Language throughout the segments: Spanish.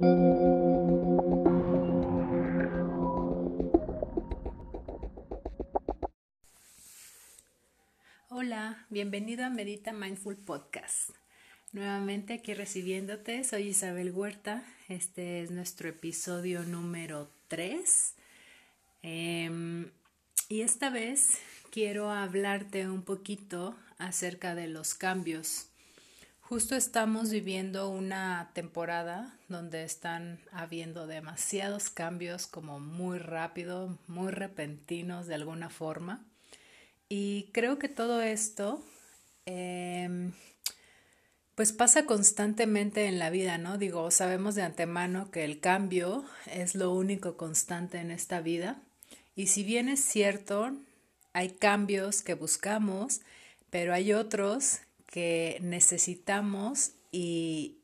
Hola, bienvenido a Medita Mindful Podcast. Nuevamente aquí recibiéndote, soy Isabel Huerta. Este es nuestro episodio número 3. Em, y esta vez quiero hablarte un poquito acerca de los cambios. Justo estamos viviendo una temporada donde están habiendo demasiados cambios como muy rápido, muy repentinos de alguna forma. Y creo que todo esto em, pues pasa constantemente en la vida, ¿no? Digo, sabemos de antemano que el cambio es lo único constante en esta vida. Y si bien es cierto, hay cambios que buscamos, pero hay otros que necesitamos y,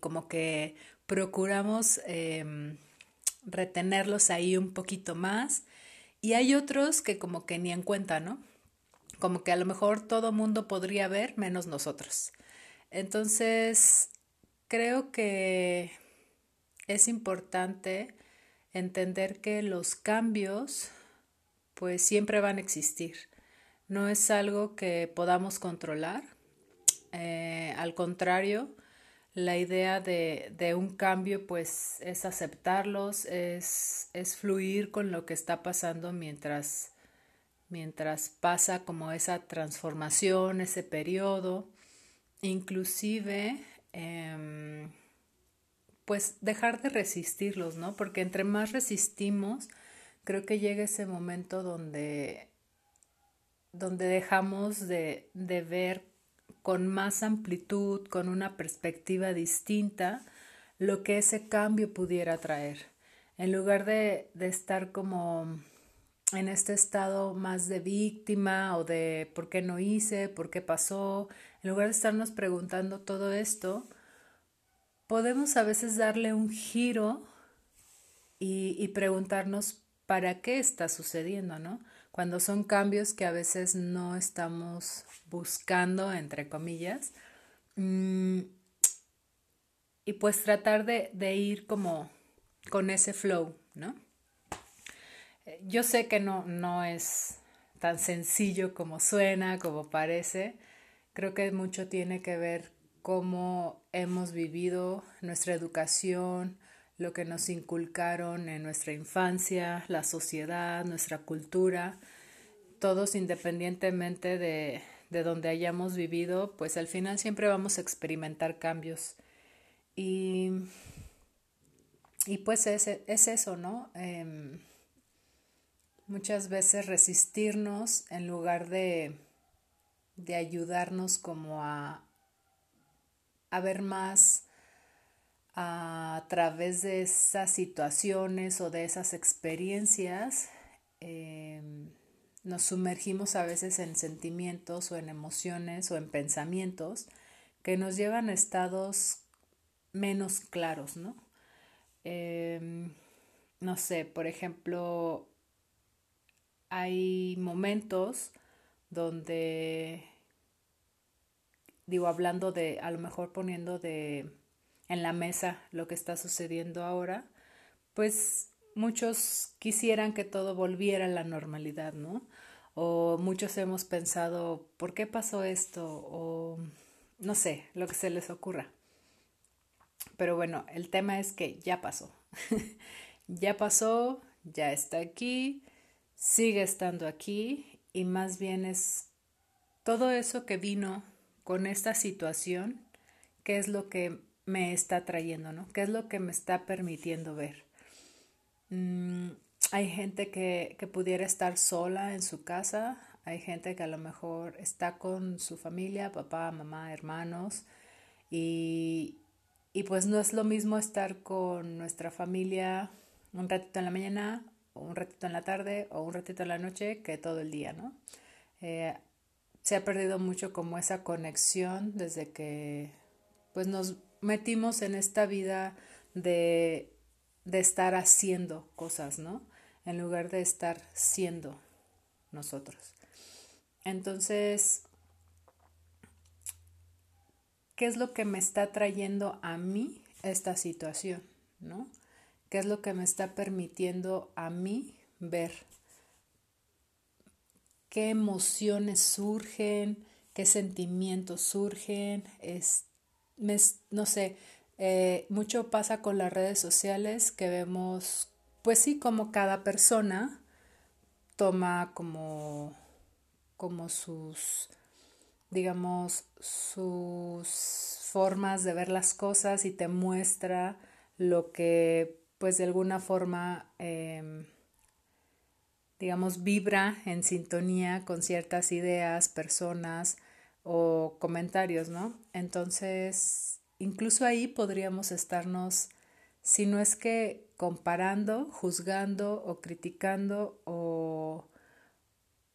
como que procuramos em, retenerlos ahí un poquito más. Y hay otros que como que ni en cuenta, ¿no? Como que a lo mejor todo mundo podría ver menos nosotros. Entonces, creo que es importante entender que los cambios pues siempre van a existir. No es algo que podamos controlar. Eh, al contrario, la idea de, de, un cambio pues es aceptarlos, es, es, fluir con lo que está pasando mientras, mientras pasa como esa transformación, ese periodo, inclusive em, pues dejar de resistirlos, ¿no? Porque entre más resistimos, creo que llega ese momento donde, donde dejamos de, de ver con más amplitud, con una perspectiva distinta, lo que ese cambio pudiera traer. En lugar de, de, estar como en este estado más de víctima o de por qué no hice, por qué pasó, en lugar de estarnos preguntando todo esto, podemos a veces darle un giro y, y preguntarnos para qué está sucediendo, ¿no? Cuando son cambios que a veces no estamos buscando, entre comillas, mm, y pues tratar de, ir como con ese flow, ¿no? Eh, yo sé que no, no es tan sencillo como suena, como parece. Creo que mucho tiene que ver cómo hemos vivido nuestra educación, lo que nos inculcaron en nuestra infancia, la sociedad, nuestra cultura, todos independientemente de, de donde hayamos vivido, pues al final siempre vamos a experimentar cambios. Y, y pues es, es, eso, ¿no? Em, muchas veces resistirnos en lugar de, de ayudarnos como a, a ver más a través de esas situaciones o de esas experiencias, em, nos sumergimos a veces en sentimientos o en emociones o en pensamientos que nos llevan a estados menos claros, ¿no? Em, no sé, por ejemplo, hay momentos donde, digo, hablando de, a lo mejor poniendo de en la mesa lo que está sucediendo ahora, pues muchos quisieran que todo volviera a la normalidad, ¿no? O muchos hemos pensado, ¿por qué pasó esto? O no sé, lo que se les ocurra. Pero bueno, el tema es que ya pasó. ya pasó, ya está aquí, sigue estando aquí y más bien es todo eso que vino con esta situación, que es lo que me está trayendo, ¿no? ¿Qué es lo que me está permitiendo ver? Mm, hay gente que, que pudiera estar sola en su casa, hay gente que a lo mejor está con su familia, papá, mamá, hermanos, y, y pues no es lo mismo estar con nuestra familia un ratito en la mañana, un ratito en la tarde, o un ratito en la noche, que todo el día, ¿no? Eh, se ha perdido mucho como esa conexión desde que pues nos metimos en esta vida de, de estar haciendo cosas, ¿no? En lugar de estar siendo nosotros. Entonces, ¿qué es lo que me está trayendo a mí esta situación, ¿no? ¿Qué es lo que me está permitiendo a mí ver? ¿Qué emociones surgen? ¿Qué sentimientos surgen? No sé, eh, mucho pasa con las redes sociales que vemos, pues sí, como cada persona toma como, como sus, digamos, sus formas de ver las cosas y te muestra lo que pues de alguna forma em, digamos vibra en sintonía con ciertas ideas, personas o comentarios, ¿no? Entonces, incluso ahí podríamos estarnos, si no es que comparando, juzgando o criticando o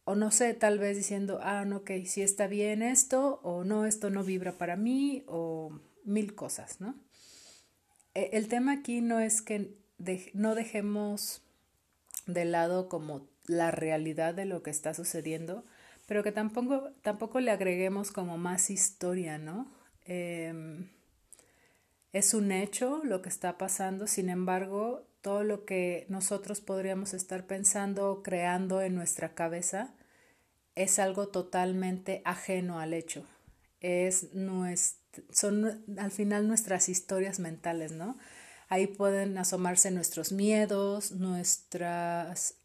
o no sé, tal vez diciendo, ah, no, ok, si está bien esto, o no, esto no vibra para mí, o mil cosas, ¿no? E, el tema aquí no es que no dejemos de lado como la realidad de lo que está sucediendo, pero que tampoco, tampoco le agreguemos como más historia, ¿no? Em, es un hecho lo que está pasando, sin embargo, todo lo que nosotros podríamos estar pensando o creando en nuestra cabeza es algo totalmente ajeno al hecho. Es son al final nuestras historias mentales, ¿no? Ahí pueden asomarse nuestros miedos, nuestras,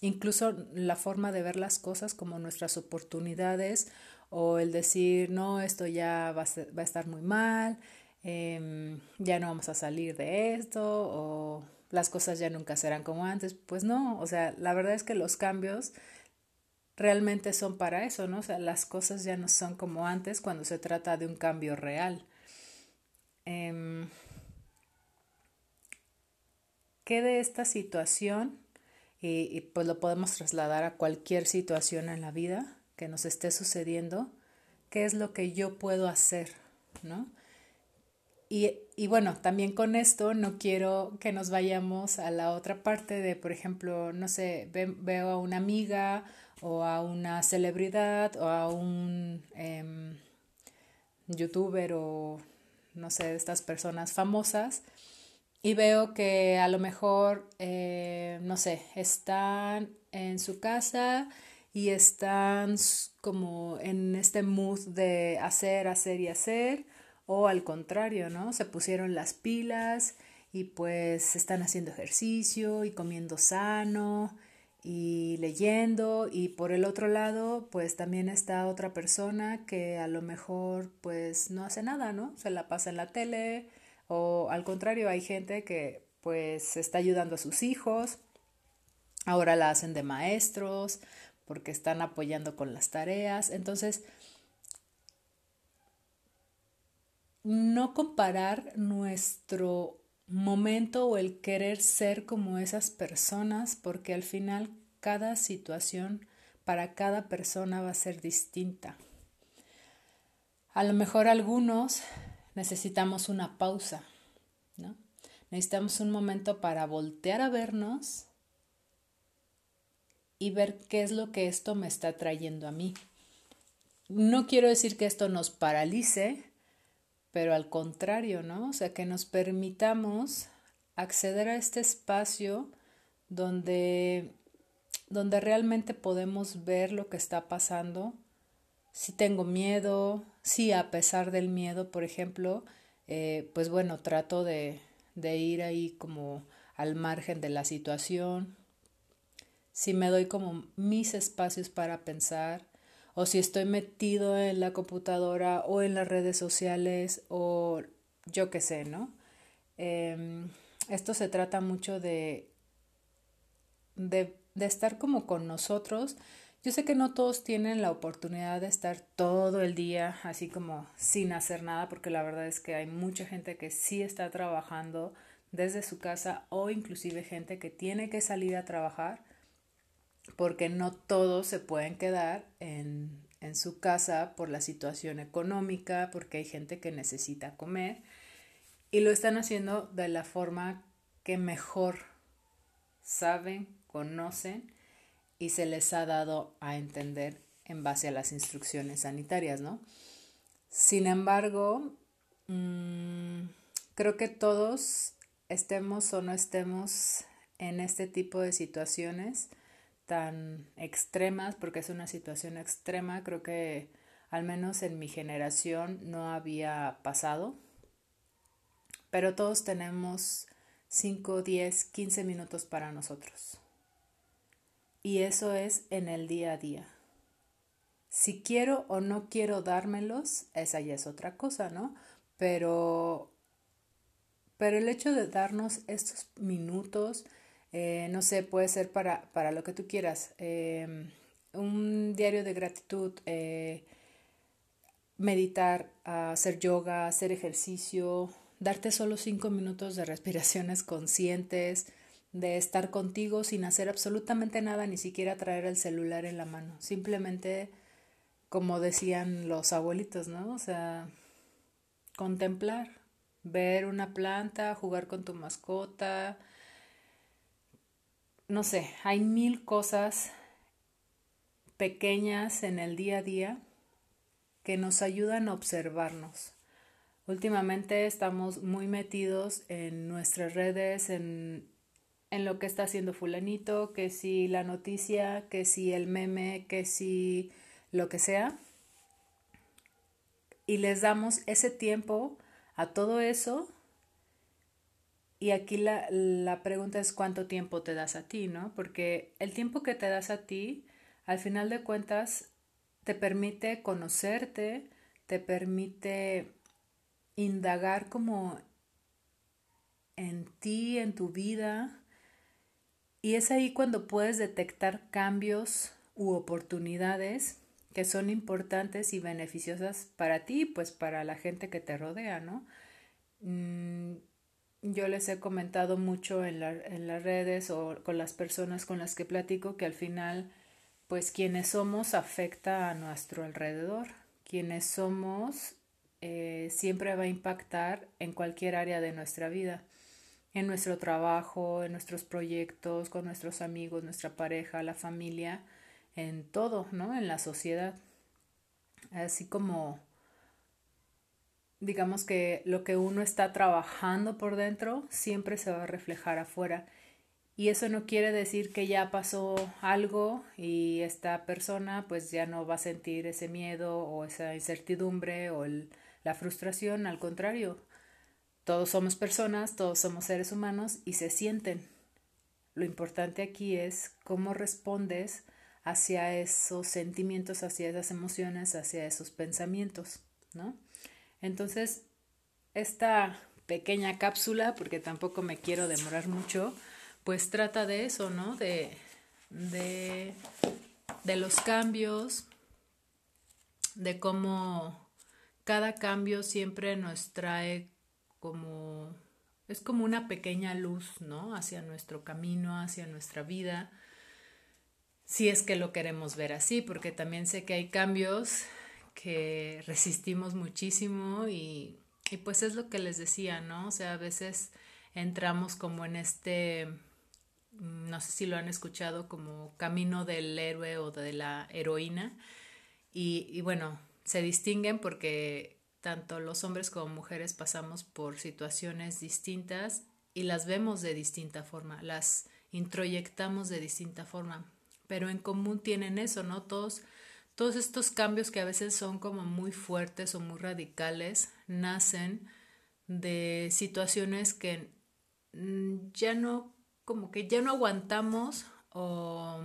incluso la forma de ver las cosas como nuestras oportunidades o el decir, no, esto ya va a, va a estar muy mal, Em, ya no vamos a salir de esto o las cosas ya nunca serán como antes. Pues no, o sea, la verdad es que los cambios realmente son para eso, ¿no? O sea, las cosas ya no son como antes cuando se trata de un cambio real. Em, ¿Qué de esta situación? Y, pues lo podemos trasladar a cualquier situación en la vida que nos esté sucediendo. ¿Qué es lo que yo puedo hacer? ¿No? Y, y, bueno, también con esto no quiero que nos vayamos a la otra parte de, por ejemplo, no sé, veo a una amiga o a una celebridad o a un em, youtuber o no sé, estas personas famosas y veo que a lo mejor, eh, no sé, están en su casa y están como en este mood de hacer, hacer y hacer o al contrario, ¿no? Se pusieron las pilas y pues están haciendo ejercicio y comiendo sano y leyendo y por el otro lado pues también está otra persona que a lo mejor pues no hace nada, ¿no? Se la pasa en la tele o al contrario hay gente que pues está ayudando a sus hijos, ahora la hacen de maestros porque están apoyando con las tareas, entonces no comparar nuestro momento o el querer ser como esas personas, porque al final cada situación para cada persona va a ser distinta. A lo mejor algunos necesitamos una pausa, ¿no? Necesitamos un momento para voltear a vernos y ver qué es lo que esto me está trayendo a mí. No quiero decir que esto nos paralice, pero al contrario, ¿no? O sea, que nos permitamos acceder a este espacio donde, donde realmente podemos ver lo que está pasando. Si tengo miedo, si a pesar del miedo, por ejemplo, eh, pues bueno, trato de, de ir ahí como al margen de la situación. Si me doy como mis espacios para pensar, o si estoy metido en la computadora o en las redes sociales o yo qué sé, ¿no? Em, esto se trata mucho de, de, de estar como con nosotros. Yo sé que no todos tienen la oportunidad de estar todo el día así como sin hacer nada, porque la verdad es que hay mucha gente que sí está trabajando desde su casa o inclusive gente que tiene que salir a trabajar porque no todos se pueden quedar en, en su casa por la situación económica, porque hay gente que necesita comer y lo están haciendo de la forma que mejor saben, conocen y se les ha dado a entender en base a las instrucciones sanitarias, ¿no? Sin embargo, mm, creo que todos estemos o no estemos en este tipo de situaciones tan extremas, porque es una situación extrema, creo que al menos en mi generación no había pasado, pero todos tenemos 5, 10, 15 minutos para nosotros. Y eso es en el día a día. Si quiero o no quiero dármelos, esa ya es otra cosa, ¿no? Pero, pero el hecho de darnos estos minutos, eh, no sé, puede ser para, para lo que tú quieras. Em, un diario de gratitud, eh, meditar, hacer yoga, hacer ejercicio, darte solo cinco minutos de respiraciones conscientes, de estar contigo sin hacer absolutamente nada, ni siquiera traer el celular en la mano. Simplemente, como decían los abuelitos, ¿no? O sea, contemplar, ver una planta, jugar con tu mascota. No sé, hay mil cosas pequeñas en el día a día que nos ayudan a observarnos. Últimamente estamos muy metidos en nuestras redes, en, en lo que está haciendo fulanito, que si la noticia, que si el meme, que si lo que sea. Y les damos ese tiempo a todo eso. Y aquí la, la pregunta es cuánto tiempo te das a ti, ¿no? Porque el tiempo que te das a ti, al final de cuentas, te permite conocerte, te permite indagar como en ti, en tu vida, y es ahí cuando puedes detectar cambios u oportunidades que son importantes y beneficiosas para ti, pues para la gente que te rodea, ¿no? Mm, yo les he comentado mucho en, en las redes o con las personas con las que platico que al final pues quienes somos afecta a nuestro alrededor. Quienes somos eh, siempre va a impactar en cualquier área de nuestra vida, en nuestro trabajo, en nuestros proyectos, con nuestros amigos, nuestra pareja, la familia, en todo, ¿no? En la sociedad. Así como, digamos que lo que uno está trabajando por dentro siempre se va a reflejar afuera y eso no quiere decir que ya pasó algo y esta persona pues ya no va a sentir ese miedo o esa incertidumbre o la frustración, al contrario, todos somos personas, todos somos seres humanos y se sienten. Lo importante aquí es cómo respondes hacia esos sentimientos, hacia esas emociones, hacia esos pensamientos, ¿no? Entonces, esta pequeña cápsula, porque tampoco me quiero demorar mucho, pues trata de eso, ¿no? De, de, de los cambios, de cómo cada cambio siempre nos trae es como una pequeña luz, ¿no? Hacia nuestro camino, hacia nuestra vida, si es que lo queremos ver así, porque también sé que hay cambios que resistimos muchísimo y, pues es lo que les decía, ¿no? O sea, a veces entramos como en este no sé si lo han escuchado como Camino del héroe o de la heroína. Y, bueno, se distinguen porque tanto los hombres como mujeres pasamos por situaciones distintas y las vemos de distinta forma, las introyectamos de distinta forma, pero en común tienen eso, ¿no? Todos, todos estos cambios que a veces son como muy fuertes o muy radicales nacen de situaciones que mm, ya no como que ya no aguantamos o,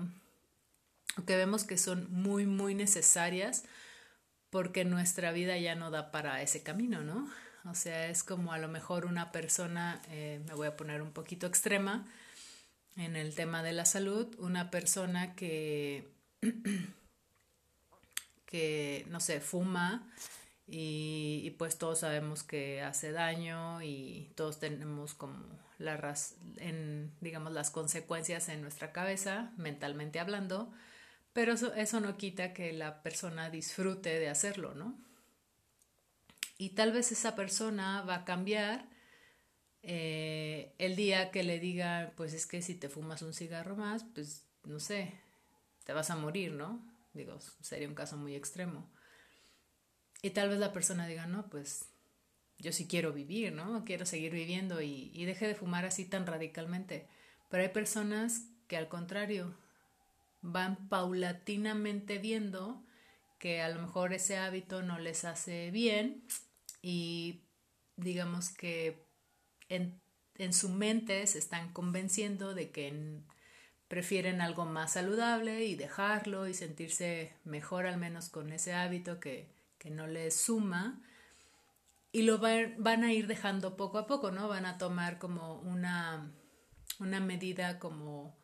que vemos que son muy, muy necesarias porque nuestra vida ya no da para ese camino, ¿no? O sea, es como a lo mejor una persona, eh, me voy a poner un poquito extrema en el tema de la salud, una persona que, que no sé, fuma y, pues todos sabemos que hace daño y todos tenemos como en, digamos, las consecuencias en nuestra cabeza, mentalmente hablando, pero eso, eso no quita que la persona disfrute de hacerlo, ¿no? Y tal vez esa persona va a cambiar eh, el día que le diga, pues es que si te fumas un cigarro más, pues no sé, te vas a morir, ¿no? Digo, sería un caso muy extremo. Y tal vez la persona diga, no, pues yo sí quiero vivir, ¿no? Quiero seguir viviendo y, y deje de fumar así tan radicalmente. Pero hay personas que al contrario van paulatinamente viendo que a lo mejor ese hábito no les hace bien y digamos que en, en su mente se están convenciendo de que prefieren algo más saludable y dejarlo y sentirse mejor al menos con ese hábito que, que no les suma y lo van a ir dejando poco a poco, ¿no? Van a tomar como una, una medida como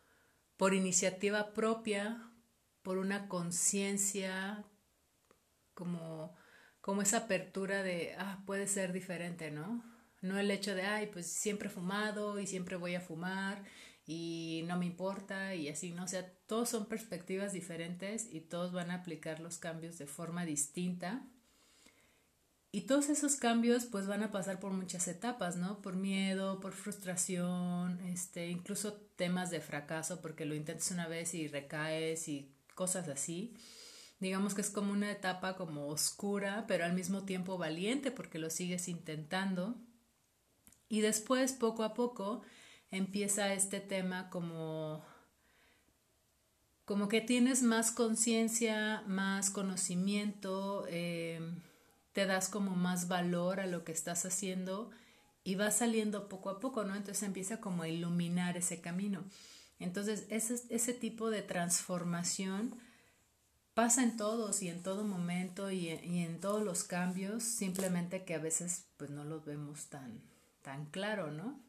por iniciativa propia, por una conciencia, como, como esa apertura de, ah, puede ser diferente, ¿no? No el hecho de, ay, pues siempre he fumado y siempre voy a fumar y no me importa y así, ¿no? O sea, todos son perspectivas diferentes y todos van a aplicar los cambios de forma distinta y todos esos cambios pues van a pasar por muchas etapas, ¿no? Por miedo, por frustración, este, incluso temas de fracaso porque lo intentas una vez y recaes y cosas así. Digamos que es como una etapa como oscura, pero al mismo tiempo valiente porque lo sigues intentando. Y después, poco a poco, empieza este tema como como que tienes más conciencia, más conocimiento, eh, te das como más valor a lo que estás haciendo y va saliendo poco a poco, ¿no? Entonces empieza como a iluminar ese camino. Entonces, ese, ese tipo de transformación pasa en todos y en todo momento y, en todos los cambios, simplemente que a veces pues no los vemos tan, tan claro, ¿no?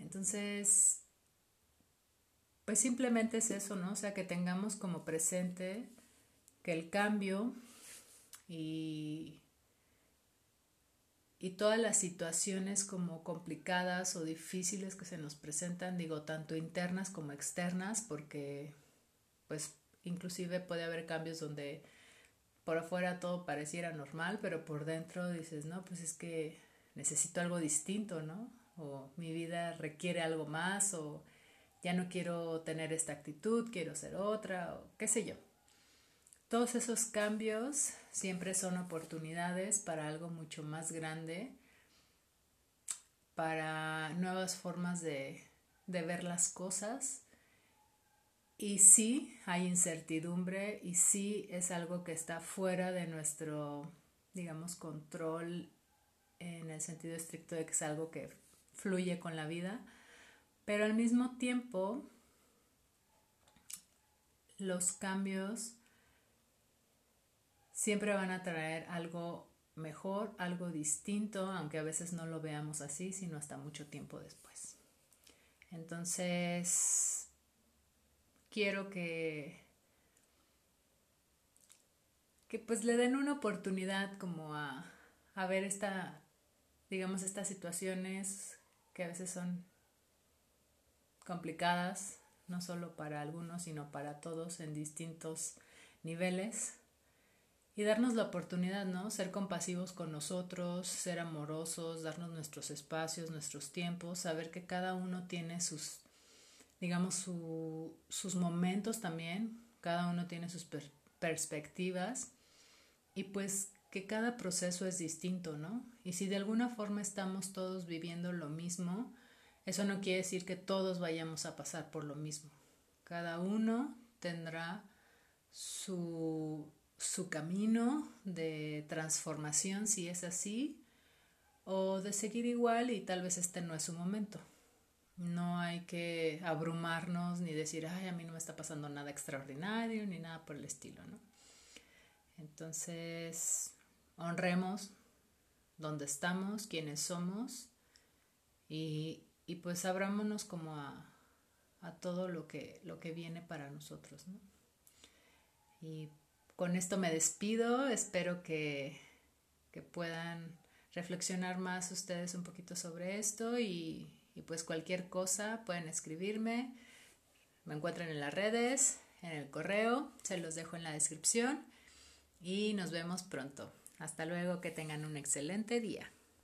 Entonces, pues simplemente es eso, ¿no? O sea, que tengamos como presente que el cambio y y todas las situaciones como complicadas o difíciles que se nos presentan, digo, tanto internas como externas, porque pues inclusive puede haber cambios donde por afuera todo pareciera normal, pero por dentro dices, no, pues es que necesito algo distinto, ¿no? O mi vida requiere algo más, o ya no quiero tener esta actitud, quiero ser otra, o qué sé yo. Todos esos cambios siempre son oportunidades para algo mucho más grande, para nuevas formas de, ver las cosas. Y sí, hay incertidumbre y sí es algo que está fuera de nuestro, digamos, control en el sentido estricto de que es algo que fluye con la vida, pero al mismo tiempo los cambios siempre van a traer algo mejor, algo distinto, aunque a veces no lo veamos así, sino hasta mucho tiempo después. Entonces, quiero que que pues le den una oportunidad como a, a ver esta, digamos, estas situaciones que a veces son complicadas, no solo para algunos, sino para todos en distintos niveles y darnos la oportunidad, ¿no? Ser compasivos con nosotros, ser amorosos, darnos nuestros espacios, nuestros tiempos, saber que cada uno tiene sus, digamos, sus momentos también, cada uno tiene sus perspectivas y pues que cada proceso es distinto, ¿no? Y si de alguna forma estamos todos viviendo lo mismo, eso no quiere decir que todos vayamos a pasar por lo mismo. Cada uno tendrá su su camino de transformación si es así, o de seguir igual y tal vez este no es su momento. No hay que abrumarnos ni decir, ay, a mí no me está pasando nada extraordinario ni nada por el estilo, ¿no? Entonces, honremos donde estamos, quiénes somos y, y pues abrámonos como a, a todo lo que, lo que viene para nosotros, ¿no? Y con esto me despido. Espero que, puedan reflexionar más ustedes un poquito sobre esto y, y pues cualquier cosa pueden escribirme. Me encuentran en las redes, en el correo, se los dejo en la descripción y nos vemos pronto. Hasta luego, que tengan un excelente día.